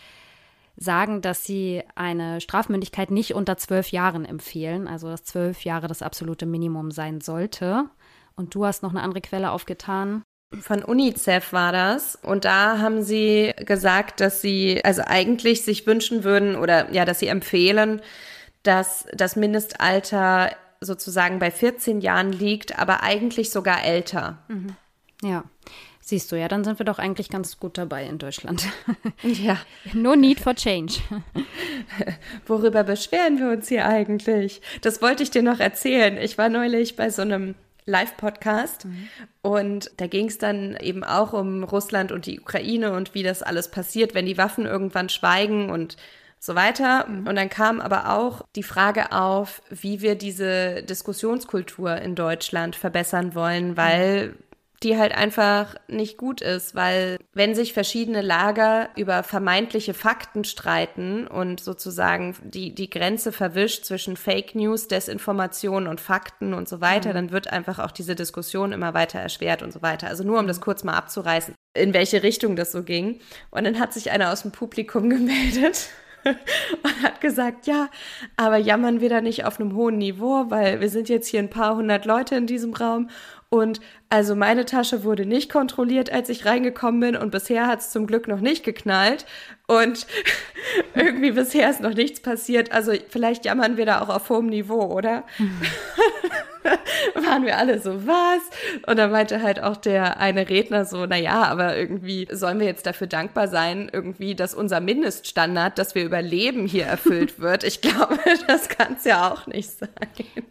S2: sagen, dass sie eine Strafmündigkeit nicht unter zwölf Jahren empfehlen, also dass zwölf Jahre das absolute Minimum sein sollte. Und du hast noch eine andere Quelle aufgetan.
S1: Von UNICEF war das. Und da haben sie gesagt, dass sie also eigentlich sich wünschen würden oder ja, dass sie empfehlen, dass das Mindestalter sozusagen bei 14 Jahren liegt, aber eigentlich sogar älter.
S2: Mhm. Ja. Siehst du, ja, dann sind wir doch eigentlich ganz gut dabei in Deutschland. [LAUGHS]
S1: Ja.
S2: no need for change. [LAUGHS]
S1: Worüber beschweren wir uns hier eigentlich? Das wollte ich dir noch erzählen. Ich war neulich bei so einem Live-Podcast mhm. und da ging es dann eben auch um Russland und die Ukraine und wie das alles passiert, wenn die Waffen irgendwann schweigen und so weiter. Mhm. Und dann kam aber auch die Frage auf, wie wir diese Diskussionskultur in Deutschland verbessern wollen, weil mhm. Die halt einfach nicht gut ist, weil wenn sich verschiedene Lager über vermeintliche Fakten streiten und sozusagen die, die Grenze verwischt zwischen Fake News, Desinformation und Fakten und so weiter, mhm. dann wird einfach auch diese Diskussion immer weiter erschwert und so weiter. Also nur um das kurz mal abzureißen, in welche Richtung das so ging. Und dann hat sich einer aus dem Publikum [LAUGHS] gemeldet und hat gesagt, ja, aber jammern wir da nicht auf einem hohen Niveau, weil wir sind jetzt hier ein paar hundert Leute in diesem Raum Und also meine Tasche wurde nicht kontrolliert, als ich reingekommen bin und bisher hat es zum Glück noch nicht geknallt. Und [LAUGHS] irgendwie bisher ist noch nichts passiert. Also vielleicht jammern wir da auch auf hohem Niveau, oder? [LAUGHS] Waren wir alle so, was? Und dann meinte halt auch der eine Redner so, na ja, aber irgendwie sollen wir jetzt dafür dankbar sein, irgendwie, dass unser Mindeststandard, dass wir überleben, hier erfüllt [LAUGHS] wird. Ich glaube, das kann es ja auch nicht sein.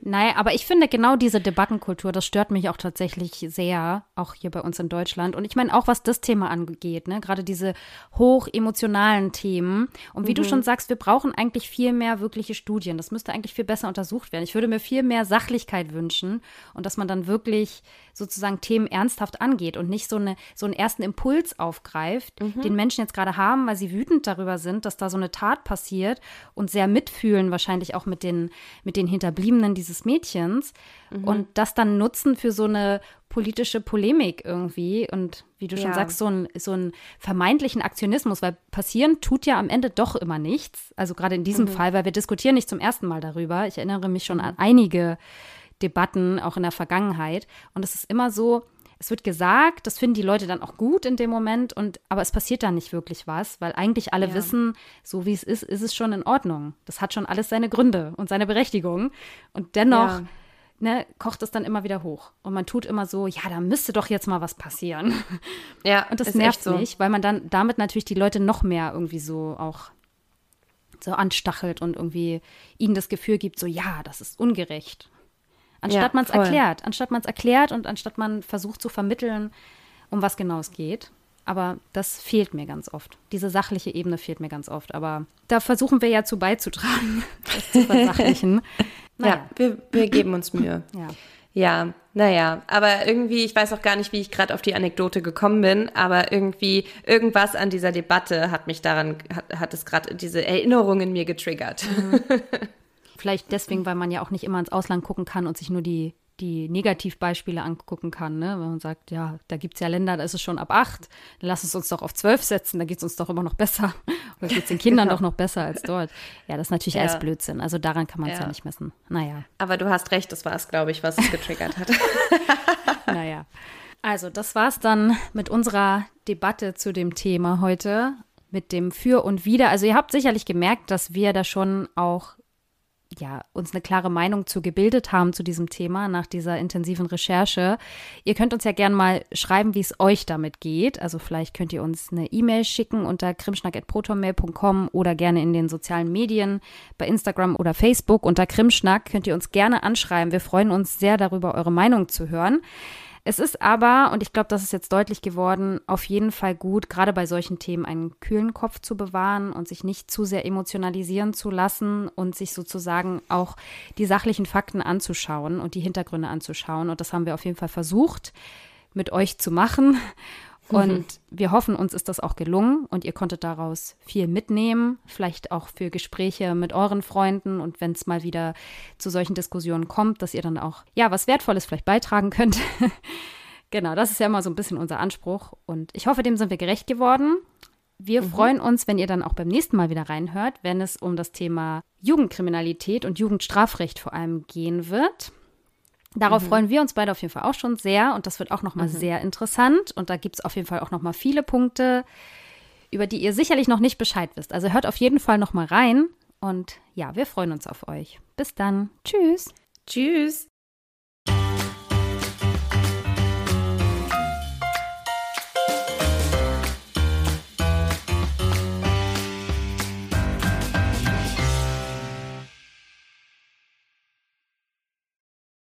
S2: Nein, aber ich finde genau diese Debattenkultur, das stört mich auch tatsächlich sehr, auch hier bei uns in Deutschland. Und ich meine auch, was das Thema angeht, ne? gerade diese hochemotionalen Themen. Und wie mhm. du schon sagst, wir brauchen eigentlich viel mehr wirkliche Studien. Das müsste eigentlich viel besser untersucht werden. Ich würde mir viel mehr Sachlichkeit wünschen und dass man dann wirklich sozusagen Themen ernsthaft angeht und nicht so, eine, so einen ersten Impuls aufgreift, mhm. den Menschen jetzt gerade haben, weil sie wütend darüber sind, dass da so eine Tat passiert und sehr mitfühlen wahrscheinlich auch mit den, mit den Hinterbliebenen dieses Mädchens mhm. und das dann nutzen für so eine politische Polemik irgendwie und wie du schon ja. sagst, so, ein, so einen vermeintlichen Aktionismus, weil passieren tut ja am Ende doch immer nichts. Also gerade in diesem mhm. Fall, weil wir diskutieren nicht zum ersten Mal darüber. Ich erinnere mich schon an einige Debatten, auch in der Vergangenheit. Und es ist immer so, es wird gesagt, das finden die Leute dann auch gut in dem Moment, und aber es passiert dann nicht wirklich was, weil eigentlich alle ja. wissen, so wie es ist, ist es schon in Ordnung. Das hat schon alles seine Gründe und seine Berechtigung. Und dennoch ja. ne, kocht es dann immer wieder hoch. Und man tut immer so, ja, da müsste doch jetzt mal was passieren. [LAUGHS] Ja. Und das nervt so. nicht, weil man dann damit natürlich die Leute noch mehr irgendwie so auch so anstachelt und irgendwie ihnen das Gefühl gibt, so ja, das ist ungerecht. Anstatt ja, man es erklärt, anstatt man es erklärt und anstatt man versucht zu vermitteln, um was genau es geht. Aber das fehlt mir ganz oft. Diese sachliche Ebene fehlt mir ganz oft. Aber da versuchen wir ja zu beizutragen, [LAUGHS] das zu versachlichen. [LAUGHS]
S1: Naja. Ja, wir, wir geben uns Mühe. [CLEARS THROAT] Ja. Ja, naja, aber irgendwie, ich weiß auch gar nicht, wie ich gerade auf die Anekdote gekommen bin, aber irgendwie, irgendwas an dieser Debatte hat mich daran, hat, hat es gerade diese Erinnerung in mir getriggert. Mhm. [LAUGHS]
S2: Vielleicht deswegen, weil man ja auch nicht immer ins Ausland gucken kann und sich nur die, die Negativbeispiele angucken kann. Ne? Wenn man sagt, ja, da gibt es ja Länder, da ist es schon ab acht, dann lass es uns doch auf zwölf setzen, da geht es uns doch immer noch besser. [LAUGHS] Oder geht es den Kindern [LAUGHS] genau. doch noch besser als dort. Ja, das ist natürlich ja. alles Blödsinn. Also daran kann man es ja. ja. nicht messen. Naja.
S1: Aber du hast recht, das war es, glaube ich, was es getriggert hat. [LAUGHS]
S2: naja. Also, das war es dann mit unserer Debatte zu dem Thema heute, mit dem Für und Wider. Also, ihr habt sicherlich gemerkt, dass wir da schon auch ja, uns eine klare Meinung zu gebildet haben zu diesem Thema nach dieser intensiven Recherche. Ihr könnt uns ja gerne mal schreiben, wie es euch damit geht. Also vielleicht könnt ihr uns eine E-Mail schicken unter krimschnack.protonmail.com oder gerne in den sozialen Medien bei Instagram oder Facebook unter Krimschnack könnt ihr uns gerne anschreiben. Wir freuen uns sehr darüber, eure Meinung zu hören. Es ist aber, und ich glaube, das ist jetzt deutlich geworden, auf jeden Fall gut, gerade bei solchen Themen einen kühlen Kopf zu bewahren und sich nicht zu sehr emotionalisieren zu lassen und sich sozusagen auch die sachlichen Fakten anzuschauen und die Hintergründe anzuschauen. Und das haben wir auf jeden Fall versucht mit euch zu machen. Und mhm. wir hoffen, uns ist das auch gelungen und ihr konntet daraus viel mitnehmen, vielleicht auch für Gespräche mit euren Freunden und wenn es mal wieder zu solchen Diskussionen kommt, dass ihr dann auch, ja, was Wertvolles vielleicht beitragen könnt. [LAUGHS] genau, das ist ja immer so ein bisschen unser Anspruch und ich hoffe, dem sind wir gerecht geworden. Wir mhm. freuen uns, wenn ihr dann auch beim nächsten Mal wieder reinhört, wenn es um das Thema Jugendkriminalität und Jugendstrafrecht vor allem gehen wird. Darauf mhm. freuen wir uns beide auf jeden Fall auch schon sehr und das wird auch nochmal mhm. sehr interessant und da gibt es auf jeden Fall auch nochmal viele Punkte, über die ihr sicherlich noch nicht Bescheid wisst. Also hört auf jeden Fall nochmal rein und ja, wir freuen uns auf euch. Bis dann. Tschüss.
S1: Tschüss.